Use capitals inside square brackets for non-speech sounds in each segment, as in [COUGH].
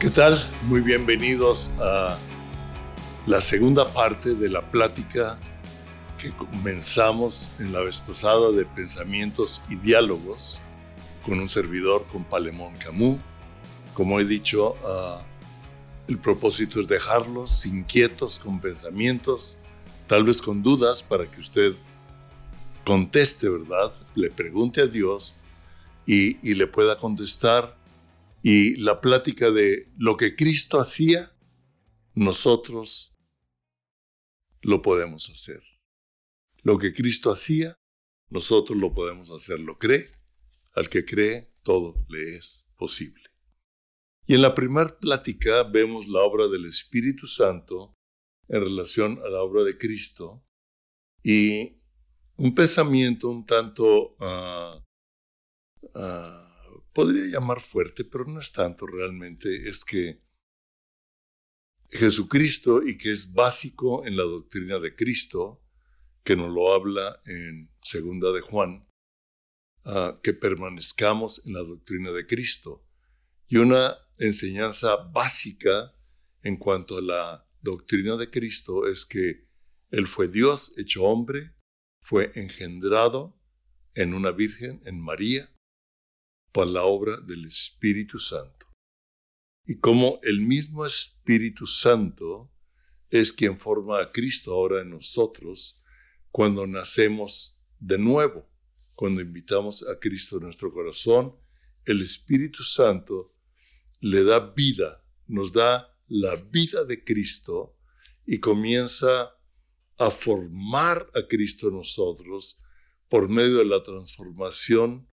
¿Qué tal? Muy bienvenidos a la segunda parte de la plática que comenzamos en la vez pasada de pensamientos y diálogos con un servidor, con Palemón Camus. Como he dicho, uh, el propósito es dejarlos inquietos con pensamientos, tal vez con dudas para que usted conteste, ¿verdad? Le pregunte a Dios y, y le pueda contestar y la plática de lo que Cristo hacía, nosotros lo podemos hacer. Lo que Cristo hacía, nosotros lo podemos hacer. ¿Lo cree? Al que cree, todo le es posible. Y en la primera plática vemos la obra del Espíritu Santo en relación a la obra de Cristo y un pensamiento un tanto uh, uh, podría llamar fuerte, pero no es tanto realmente, es que Jesucristo y que es básico en la doctrina de Cristo, que nos lo habla en segunda de Juan, uh, que permanezcamos en la doctrina de Cristo. Y una enseñanza básica en cuanto a la doctrina de Cristo es que Él fue Dios hecho hombre, fue engendrado en una virgen, en María, por la obra del Espíritu Santo. Y como el mismo Espíritu Santo es quien forma a Cristo ahora en nosotros cuando nacemos de nuevo, cuando invitamos a Cristo en nuestro corazón, el Espíritu Santo le da vida, nos da la vida de Cristo y comienza a formar a Cristo en nosotros por medio de la transformación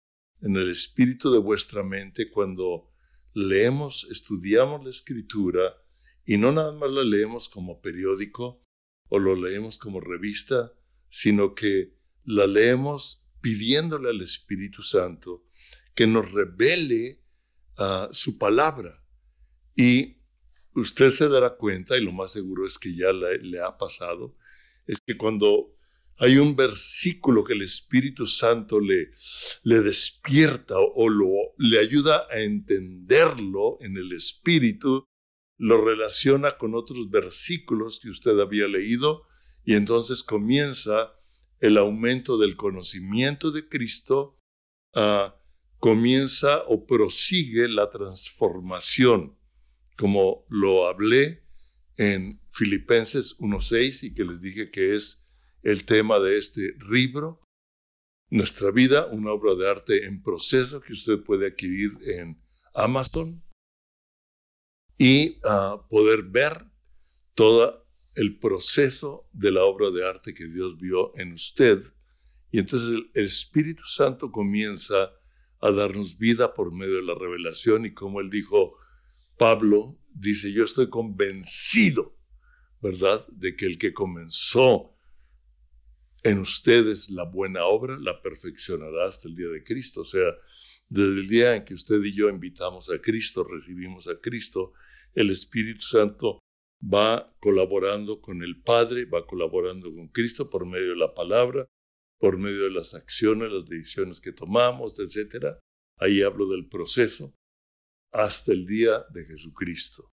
en el espíritu de vuestra mente cuando leemos, estudiamos la escritura y no nada más la leemos como periódico o lo leemos como revista, sino que la leemos pidiéndole al Espíritu Santo que nos revele uh, su palabra. Y usted se dará cuenta, y lo más seguro es que ya le ha pasado, es que cuando hay un versículo que el Espíritu Santo le, despierta o lo, le ayuda a entenderlo en el Espíritu, lo relaciona con otros versículos que usted había leído y entonces comienza el aumento del conocimiento de Cristo, comienza o prosigue la transformación, como lo hablé en Filipenses 1.6 y que les dije que es el tema de este libro, Nuestra vida, una obra de arte en proceso que usted puede adquirir en Amazon y uh, poder ver todo el proceso de la obra de arte que Dios vio en usted. Y entonces el Espíritu Santo comienza a darnos vida por medio de la revelación y como él dijo, Pablo dice, yo estoy convencido, ¿verdad?, de que el que comenzó en ustedes la buena obra la perfeccionará hasta el día de Cristo. O sea, desde el día en que usted y yo invitamos a Cristo, recibimos a Cristo, el Espíritu Santo va colaborando con el Padre, va colaborando con Cristo por medio de la palabra, por medio de las acciones, las decisiones que tomamos, etc. Ahí hablo del proceso hasta el día de Jesucristo.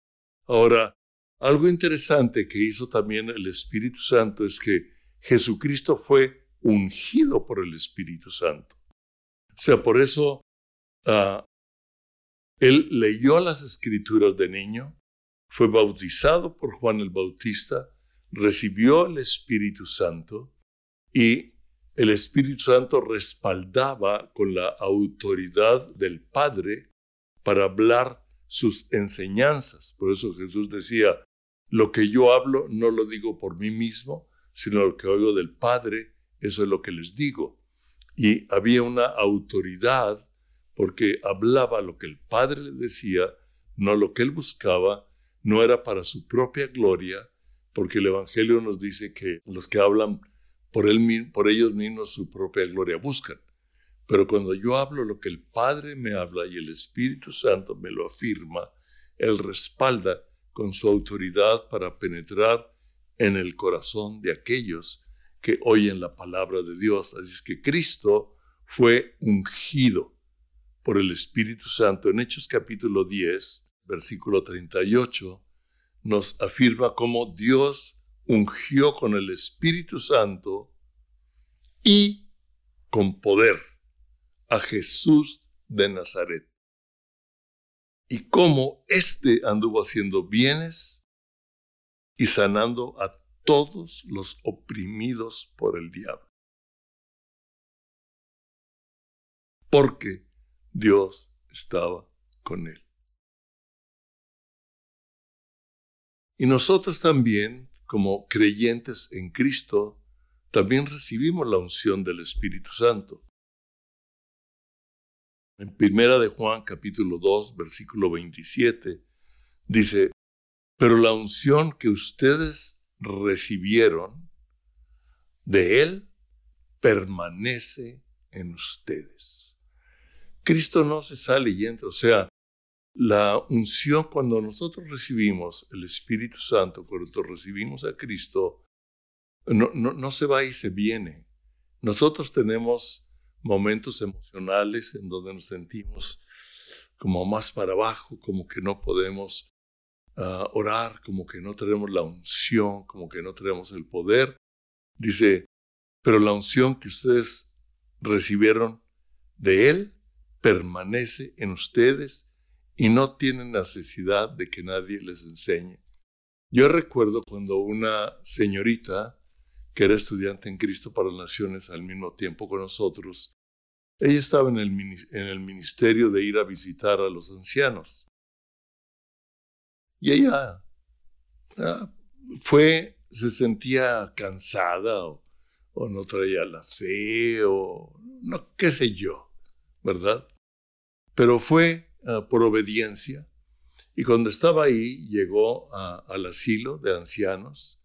Ahora, algo interesante que hizo también el Espíritu Santo es que Jesucristo fue ungido por el Espíritu Santo. O sea, por eso uh, él leyó las escrituras de niño, fue bautizado por Juan el Bautista, recibió el Espíritu Santo y el Espíritu Santo respaldaba con la autoridad del Padre para hablar sus enseñanzas. Por eso Jesús decía, lo que yo hablo no lo digo por mí mismo, sino lo que oigo del Padre, eso es lo que les digo. Y había una autoridad porque hablaba lo que el Padre le decía, no lo que él buscaba, no era para su propia gloria, porque el Evangelio nos dice que los que hablan por, él, por ellos mismos su propia gloria buscan. Pero cuando yo hablo lo que el Padre me habla y el Espíritu Santo me lo afirma, Él respalda con su autoridad para penetrar en el corazón de aquellos que oyen la palabra de Dios. Así es que Cristo fue ungido por el Espíritu Santo. En Hechos capítulo 10, versículo 38, nos afirma cómo Dios ungió con el Espíritu Santo y con poder a Jesús de Nazaret. Y cómo éste anduvo haciendo bienes y sanando a todos los oprimidos por el diablo. Porque Dios estaba con él. Y nosotros también, como creyentes en Cristo, también recibimos la unción del Espíritu Santo. En Primera de Juan capítulo 2, versículo 27, dice, pero la unción que ustedes recibieron de Él permanece en ustedes. Cristo no se sale y entra, o sea, la unción cuando nosotros recibimos el Espíritu Santo, cuando recibimos a Cristo, no, se va y se viene. Nosotros tenemos momentos emocionales en donde nos sentimos como más para abajo, como que no podemos orar, como que no tenemos la unción, como que no tenemos el poder. Dice, pero la unción que ustedes recibieron de Él permanece en ustedes y no tienen necesidad de que nadie les enseñe. Yo recuerdo cuando una señorita que era estudiante en Cristo para Naciones al mismo tiempo con nosotros, ella estaba en el, en el ministerio de ir a visitar a los ancianos. Y ella fue, se sentía cansada o, no traía la fe o no, qué sé yo, ¿verdad? Pero fue ah, por obediencia y cuando estaba ahí llegó al asilo de ancianos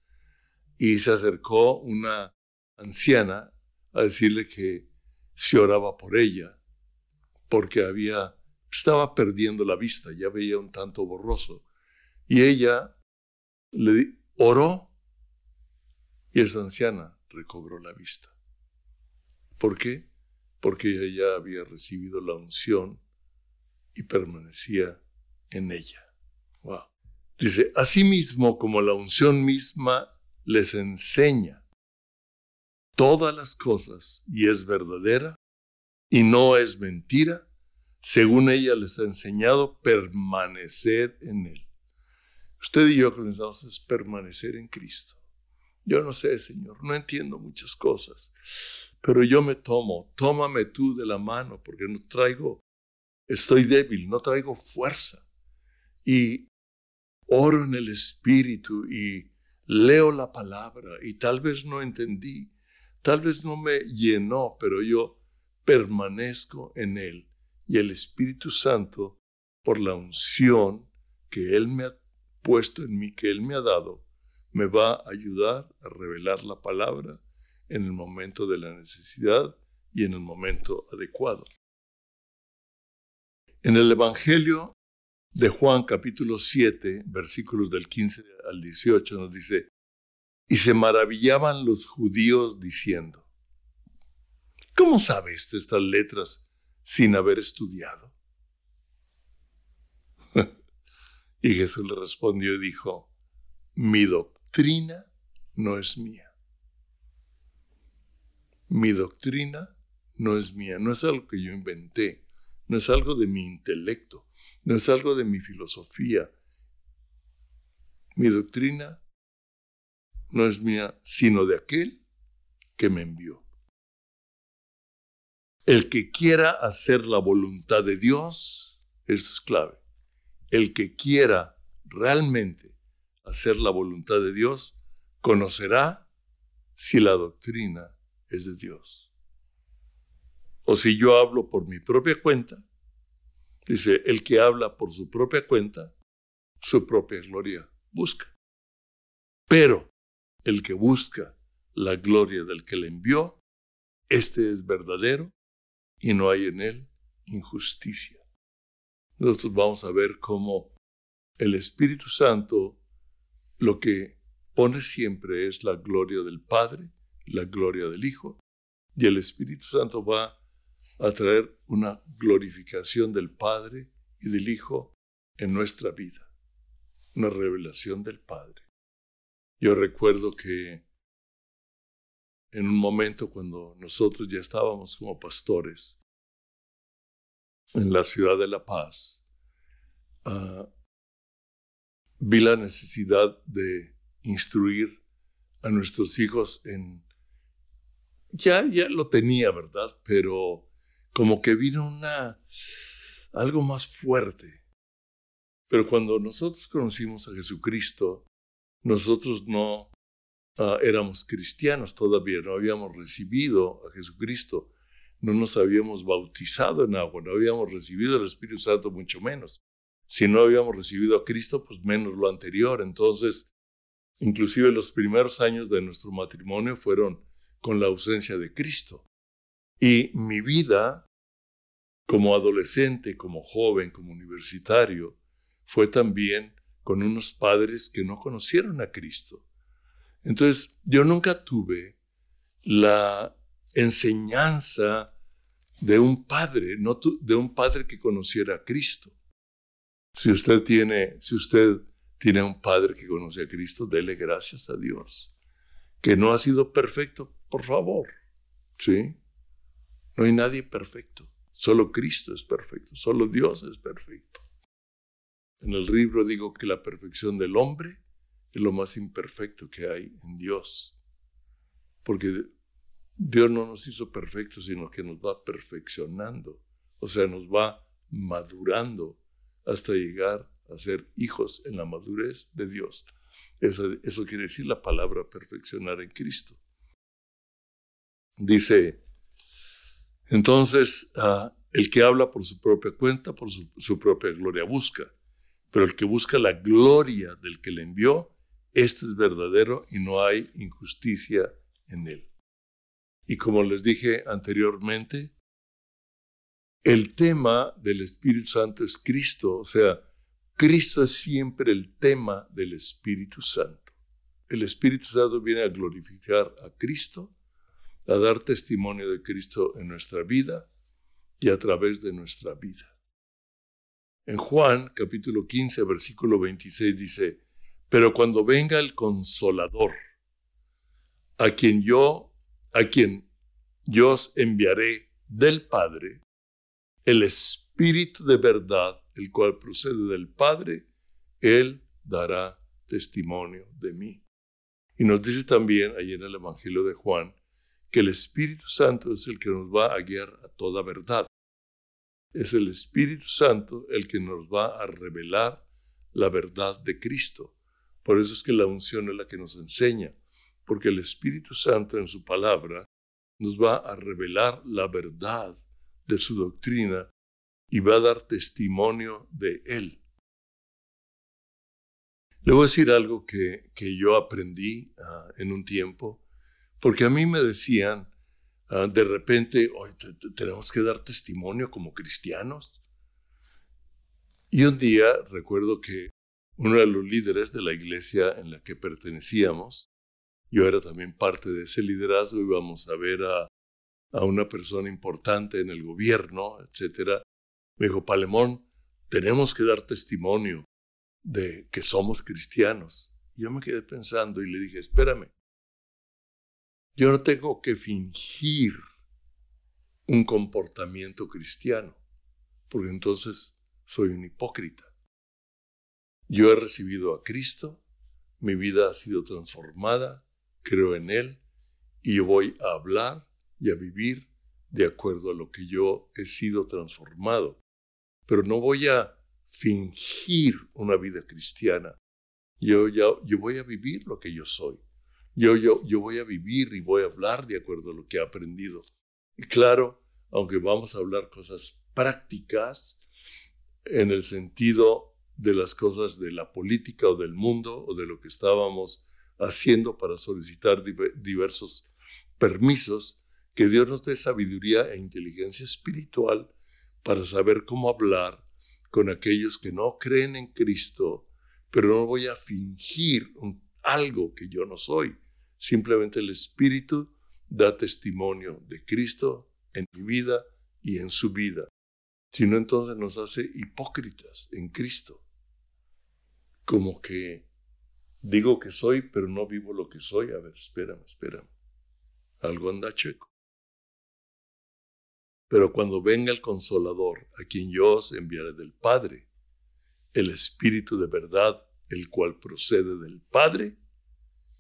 y se acercó una anciana a decirle que se oraba por ella porque había estaba perdiendo la vista, ya veía un tanto borroso y ella le oró y esa anciana recobró la vista. ¿Por qué? Porque ella había recibido la unción y permanecía en ella. Wow. Dice, asimismo como la unción misma les enseña todas las cosas y es verdadera y no es mentira, según ella les ha enseñado, permanecer en él. Usted y yo que necesitamos es permanecer en Cristo. Yo no sé, Señor, no entiendo muchas cosas, pero yo me tomo, tómame tú de la mano, porque no traigo, estoy débil, no traigo fuerza. Y oro en el Espíritu y leo la palabra y tal vez no entendí, tal vez no me llenó, pero yo permanezco en Él. Y el Espíritu Santo, por la unción que Él me ha puesto en mí que Él me ha dado, me va a ayudar a revelar la palabra en el momento de la necesidad y en el momento adecuado. En el Evangelio de Juan capítulo 7, versículos del 15 al 18 nos dice, y se maravillaban los judíos diciendo, ¿cómo sabe estas letras sin haber estudiado? Y Jesús le respondió y dijo, mi doctrina no es mía. Mi doctrina no es mía, no es algo que yo inventé, no es algo de mi intelecto, no es algo de mi filosofía. Mi doctrina no es mía, sino de aquel que me envió. El que quiera hacer la voluntad de Dios, es clave el que quiera realmente hacer la voluntad de Dios, conocerá si la doctrina es de Dios. O si yo hablo por mi propia cuenta, dice, el que habla por su propia cuenta, su propia gloria busca. Pero el que busca la gloria del que le envió, este es verdadero y no hay en él injusticia nosotros vamos a ver cómo el Espíritu Santo lo que pone siempre es la gloria del Padre, la gloria del Hijo, y el Espíritu Santo va a traer una glorificación del Padre y del Hijo en nuestra vida, una revelación del Padre. Yo recuerdo que en un momento cuando nosotros ya estábamos como pastores en la ciudad de La Paz, ah, vi la necesidad de instruir a nuestros hijos en... Ya, ya lo tenía, ¿verdad? Pero como que vino una... algo más fuerte. Pero cuando nosotros conocimos a Jesucristo, nosotros no ah, éramos cristianos todavía, no habíamos recibido a Jesucristo, no nos habíamos bautizado en agua, no habíamos recibido el Espíritu Santo mucho menos. Si no habíamos recibido a Cristo, pues menos lo anterior. Entonces, inclusive los primeros años de nuestro matrimonio fueron con la ausencia de Cristo. Y mi vida como adolescente, como joven, como universitario, fue también con unos padres que no conocieron a Cristo. Entonces, yo nunca tuve la enseñanza de un padre, no de un padre que conociera a Cristo. Si usted tiene, si usted tiene un padre que conoce a Cristo, dele gracias a Dios. Que no ha sido perfecto, por favor. ¿Sí? No hay nadie perfecto. Solo Cristo es perfecto. Solo Dios es perfecto. En el libro digo que la perfección del hombre es lo más imperfecto que hay en Dios. Porque Dios no nos hizo perfectos, sino que nos va perfeccionando. O sea, nos va madurando hasta llegar a ser hijos en la madurez de Dios. Eso, quiere decir la palabra perfeccionar en Cristo. Dice, entonces, ah, el que habla por su propia cuenta, por su propia gloria busca. Pero el que busca la gloria del que le envió, este es verdadero y no hay injusticia en él. Y como les dije anteriormente, el tema del Espíritu Santo es Cristo, o sea, Cristo es siempre el tema del Espíritu Santo. El Espíritu Santo viene a glorificar a Cristo, a dar testimonio de Cristo en nuestra vida y a través de nuestra vida. En Juan capítulo 15, versículo 26 dice, pero cuando venga el consolador, a quien yo, a quien yo os enviaré del Padre, el Espíritu de verdad, el cual procede del Padre, Él dará testimonio de mí. Y nos dice también ahí en el Evangelio de Juan que el Espíritu Santo es el que nos va a guiar a toda verdad es el Espíritu Santo el que nos va a revelar la verdad de Cristo. Por eso es que la unción es la que nos enseña, porque el Espíritu Santo en su palabra nos va a revelar la verdad de su doctrina y va a dar testimonio de él. Le voy a decir algo que, que yo aprendí ah, en un tiempo, porque a mí me decían, Ah, de repente, hoy tenemos que dar testimonio como cristianos. Y un día recuerdo que uno de los líderes de la iglesia en la que pertenecíamos, yo era también parte de ese liderazgo, íbamos a ver a, una persona importante en el gobierno, etc. Me dijo, Palemón, tenemos que dar testimonio de que somos cristianos. yo me quedé pensando y le dije, espérame, yo no tengo que fingir un comportamiento cristiano, porque entonces soy un hipócrita. Yo he recibido a Cristo, mi vida ha sido transformada, creo en Él, y yo voy a hablar y a vivir de acuerdo a lo que yo he sido transformado. Pero no voy a fingir una vida cristiana. Yo, yo voy a vivir lo que yo soy. Yo, yo, yo voy a vivir y voy a hablar de acuerdo a lo que he aprendido. Y claro, aunque vamos a hablar cosas prácticas en el sentido de las cosas de la política o del mundo o de lo que estábamos haciendo para solicitar diversos permisos, que Dios nos dé sabiduría e inteligencia espiritual para saber cómo hablar con aquellos que no creen en Cristo, pero no voy a fingir algo que yo no soy, Simplemente el Espíritu da testimonio de Cristo en mi vida y en su vida. Si no, entonces nos hace hipócritas en Cristo. como que digo que soy, pero no vivo lo que soy. A ver, espérame, espérame. Algo anda checo. Pero cuando venga el consolador, a quien yo os enviaré del Padre, el Espíritu de verdad, el cual procede del Padre,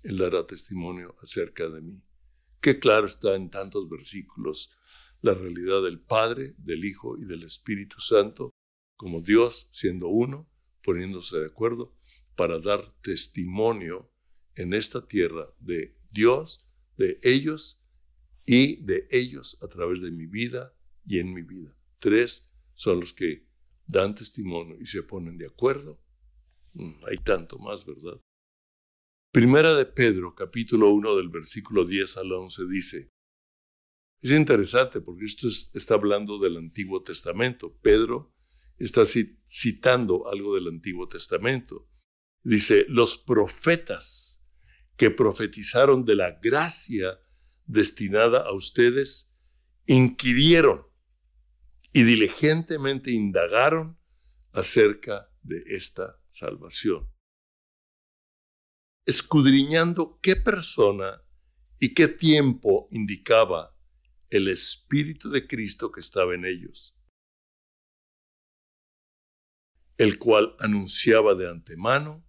él dará testimonio acerca de mí. Qué claro está en tantos versículos la realidad del Padre, del Hijo y del Espíritu Santo, como Dios siendo uno, poniéndose de acuerdo para dar testimonio en esta tierra de Dios, de ellos y de ellos a través de mi vida y en mi vida. Tres son los que dan testimonio y se ponen de acuerdo. Mm, hay tanto más, ¿verdad? Primera de Pedro, capítulo 1 del versículo 10 al 11 dice, es interesante porque esto está hablando del Antiguo Testamento. Pedro está citando algo del Antiguo Testamento. Dice, los profetas que profetizaron de la gracia destinada a ustedes, inquirieron y diligentemente indagaron acerca de esta salvación, escudriñando qué persona y qué tiempo indicaba el Espíritu de Cristo que estaba en ellos, el cual anunciaba de antemano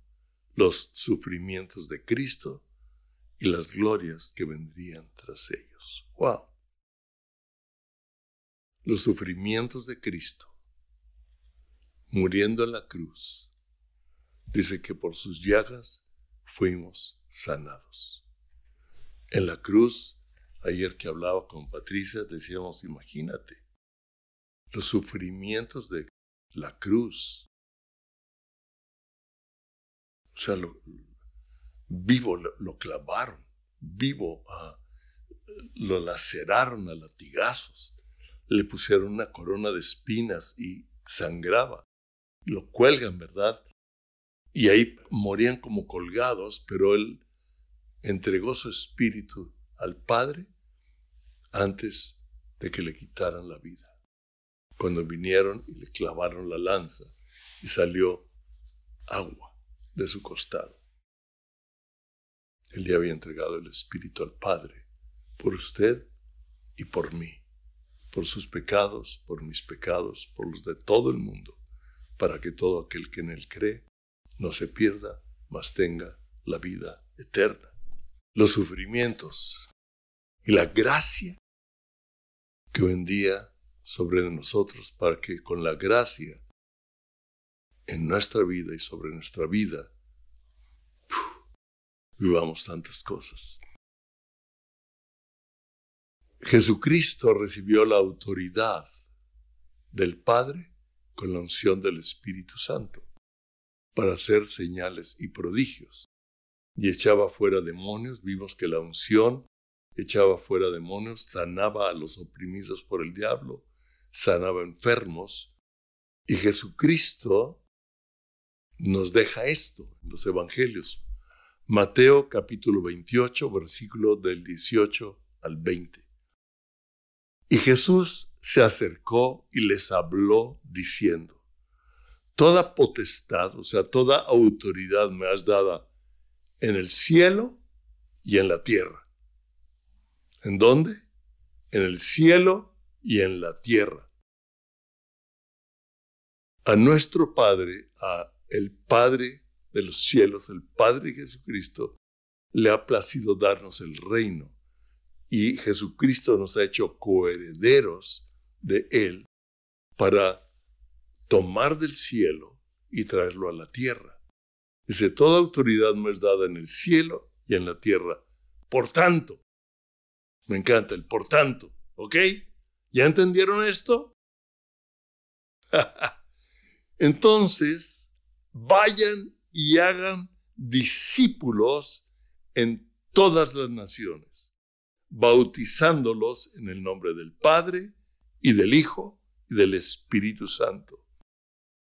los sufrimientos de Cristo y las glorias que vendrían tras ellos. ¡Wow! Los sufrimientos de Cristo, muriendo en la cruz, dice que por sus llagas fuimos sanados. En la cruz Ayer que hablaba con Patricia, decíamos, imagínate, los sufrimientos de la cruz. O sea, vivo lo, clavaron, vivo ah, lo laceraron a latigazos, le pusieron una corona de espinas y sangraba. Lo cuelgan, ¿verdad? Y ahí morían como colgados, pero él entregó su espíritu al Padre antes de que le quitaran la vida. Cuando vinieron y le clavaron la lanza y salió agua de su costado. Él le había entregado el Espíritu al Padre por usted y por mí, por sus pecados, por mis pecados, por los de todo el mundo, para que todo aquel que en él cree no se pierda, mas tenga la vida eterna. Los sufrimientos y la gracia que vendía sobre nosotros para que con la gracia en nuestra vida y sobre nuestra vida vivamos tantas cosas. Jesucristo recibió la autoridad del Padre con la unción del Espíritu Santo para hacer señales y prodigios. Y echaba fuera demonios, vimos que la unción echaba fuera demonios, sanaba a los oprimidos por el diablo, sanaba enfermos. Y Jesucristo nos deja esto en los evangelios. Mateo capítulo 28, versículo del 18 al 20. Y Jesús se acercó y les habló diciendo, Toda potestad, o sea, toda autoridad me has dada en el cielo y en la tierra. ¿En dónde? En el cielo y en la tierra. A nuestro Padre, a el Padre de los cielos, el Padre Jesucristo, le ha placido darnos el reino y Jesucristo nos ha hecho coherederos de Él para tomar del cielo y traerlo a la tierra. Dice, toda autoridad me es dada en el cielo y en la tierra. Por tanto, me encanta el por tanto, ¿ok? ¿Ya entendieron esto? [LAUGHS] Entonces, vayan y hagan discípulos en todas las naciones, bautizándolos en el nombre del Padre y del Hijo y del Espíritu Santo,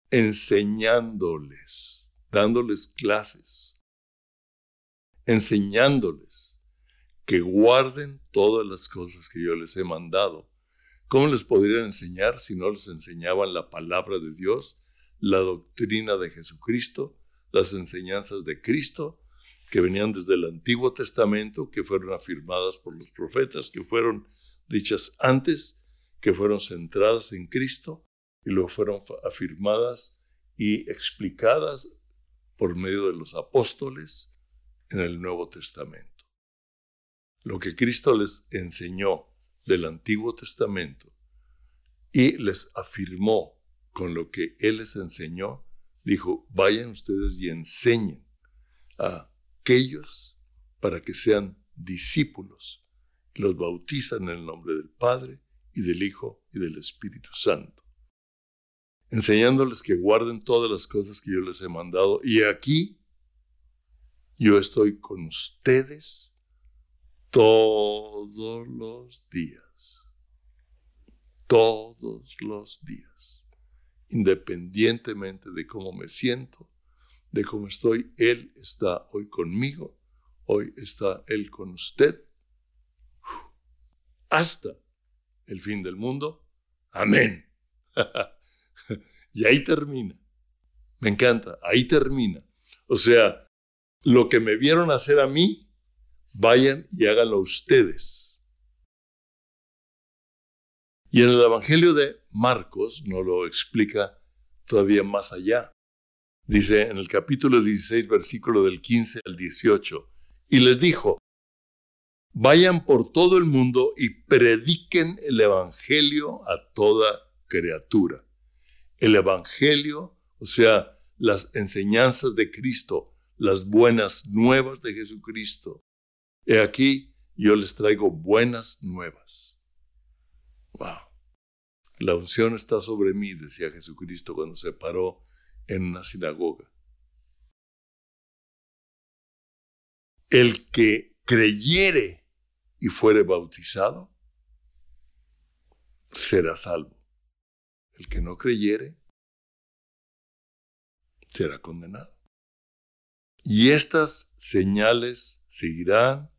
enseñándoles, dándoles clases, enseñándoles que guarden todas las cosas que yo les he mandado. ¿Cómo les podrían enseñar si no les enseñaban la palabra de Dios, la doctrina de Jesucristo, las enseñanzas de Cristo que venían desde el Antiguo Testamento, que fueron afirmadas por los profetas, que fueron dichas antes, que fueron centradas en Cristo y luego fueron afirmadas y explicadas por medio de los apóstoles en el Nuevo Testamento. Lo que Cristo les enseñó del Antiguo Testamento y les afirmó con lo que Él les enseñó, dijo, vayan ustedes y enseñen a aquellos para que sean discípulos. Los bautizan en el nombre del Padre y del Hijo y del Espíritu Santo, enseñándoles que guarden todas las cosas que yo les he mandado. Y aquí yo estoy con ustedes todos los días, todos los días, independientemente de cómo me siento, de cómo estoy, Él está hoy conmigo, hoy está Él con usted, hasta el fin del mundo. Amén. [LAUGHS] y ahí termina. Me encanta, ahí termina. O sea, lo que me vieron hacer a mí, vayan y háganlo ustedes. Y en el Evangelio de Marcos no lo explica todavía más allá. Dice en el capítulo 16, versículo del 15 al 18, y les dijo, vayan por todo el mundo y prediquen el Evangelio a toda criatura. El Evangelio, o sea, las enseñanzas de Cristo, las buenas nuevas de Jesucristo. He aquí, yo les traigo buenas nuevas. Wow. La unción está sobre mí, decía Jesucristo cuando se paró en una sinagoga. El que creyere y fuere bautizado, será salvo. El que no creyere, será condenado. Y estas señales seguirán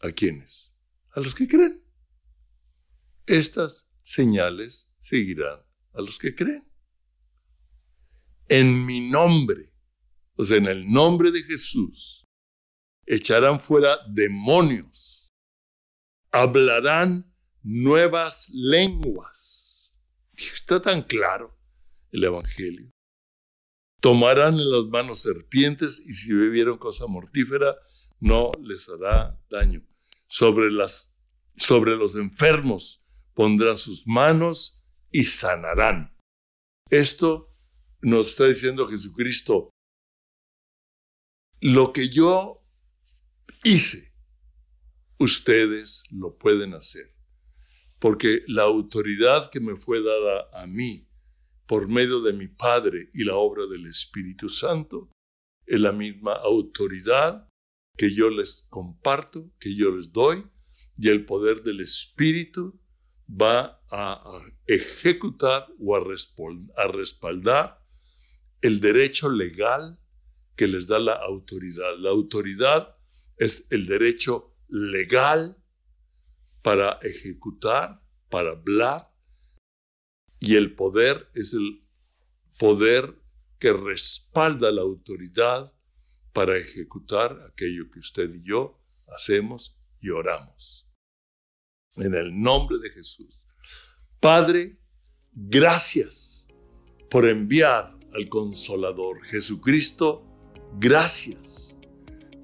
a quienes? A los que creen. Estas señales seguirán a los que creen en mi nombre, o sea, en el nombre de Jesús, echarán fuera demonios, hablarán nuevas lenguas. Está tan claro el Evangelio. Tomarán en las manos serpientes y si bebieron cosa mortífera, no les hará daño. Sobre, las, sobre los enfermos pondrán sus manos y sanarán. Esto nos está diciendo Jesucristo, lo que yo hice, ustedes lo pueden hacer. Porque la autoridad que me fue dada a mí por medio de mi Padre y la obra del Espíritu Santo es la misma autoridad que yo les comparto, que yo les doy, y el poder del Espíritu va a, ejecutar o a, respaldar el derecho legal que les da la autoridad. La autoridad es el derecho legal para ejecutar, para hablar, y el poder es el poder que respalda la autoridad para ejecutar aquello que usted y yo hacemos y oramos. En el nombre de Jesús. Padre, gracias por enviar al Consolador. Jesucristo, gracias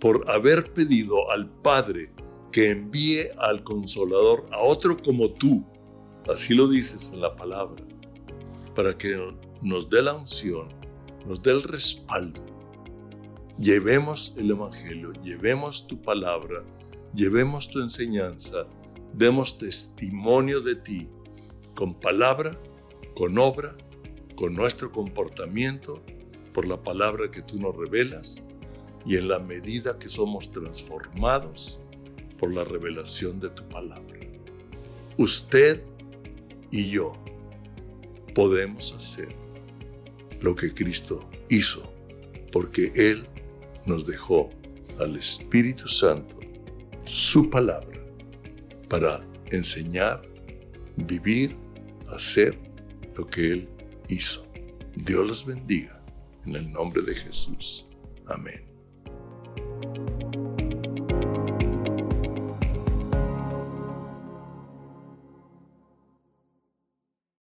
por haber pedido al Padre que envíe al Consolador a otro como tú. Así lo dices en la palabra, para que nos dé la unción, nos dé el respaldo. Llevemos el Evangelio, llevemos tu palabra, llevemos tu enseñanza, demos testimonio de ti, con palabra, con obra con nuestro comportamiento, por la palabra que tú nos revelas y en la medida que somos transformados por la revelación de tu palabra. Usted y yo podemos hacer lo que Cristo hizo, porque Él nos dejó al Espíritu Santo su palabra para enseñar, vivir, hacer lo que Él hizo. Dios los bendiga En el nombre de Jesús. Amén.